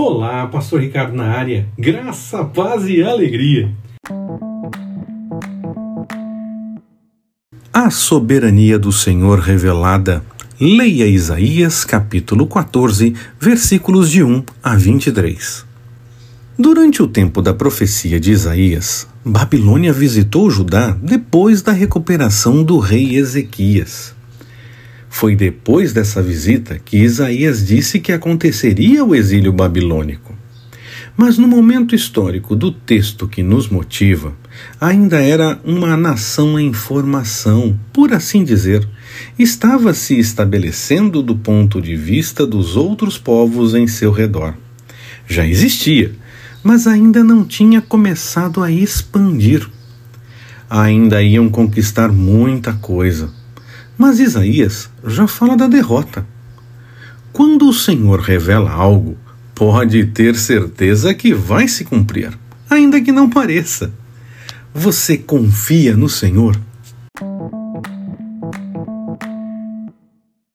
Olá, Pastor Ricardo na área. Graça, paz e alegria. A soberania do Senhor revelada. Leia Isaías capítulo 14, versículos de 1 a 23. Durante o tempo da profecia de Isaías, Babilônia visitou Judá depois da recuperação do rei Ezequias. Foi depois dessa visita que Isaías disse que aconteceria o exílio babilônico. Mas no momento histórico do texto que nos motiva, ainda era uma nação em formação, por assim dizer, estava se estabelecendo do ponto de vista dos outros povos em seu redor. Já existia, mas ainda não tinha começado a expandir. Ainda iam conquistar muita coisa mas Isaías já fala da derrota. Quando o Senhor revela algo, pode ter certeza que vai se cumprir, ainda que não pareça. Você confia no Senhor?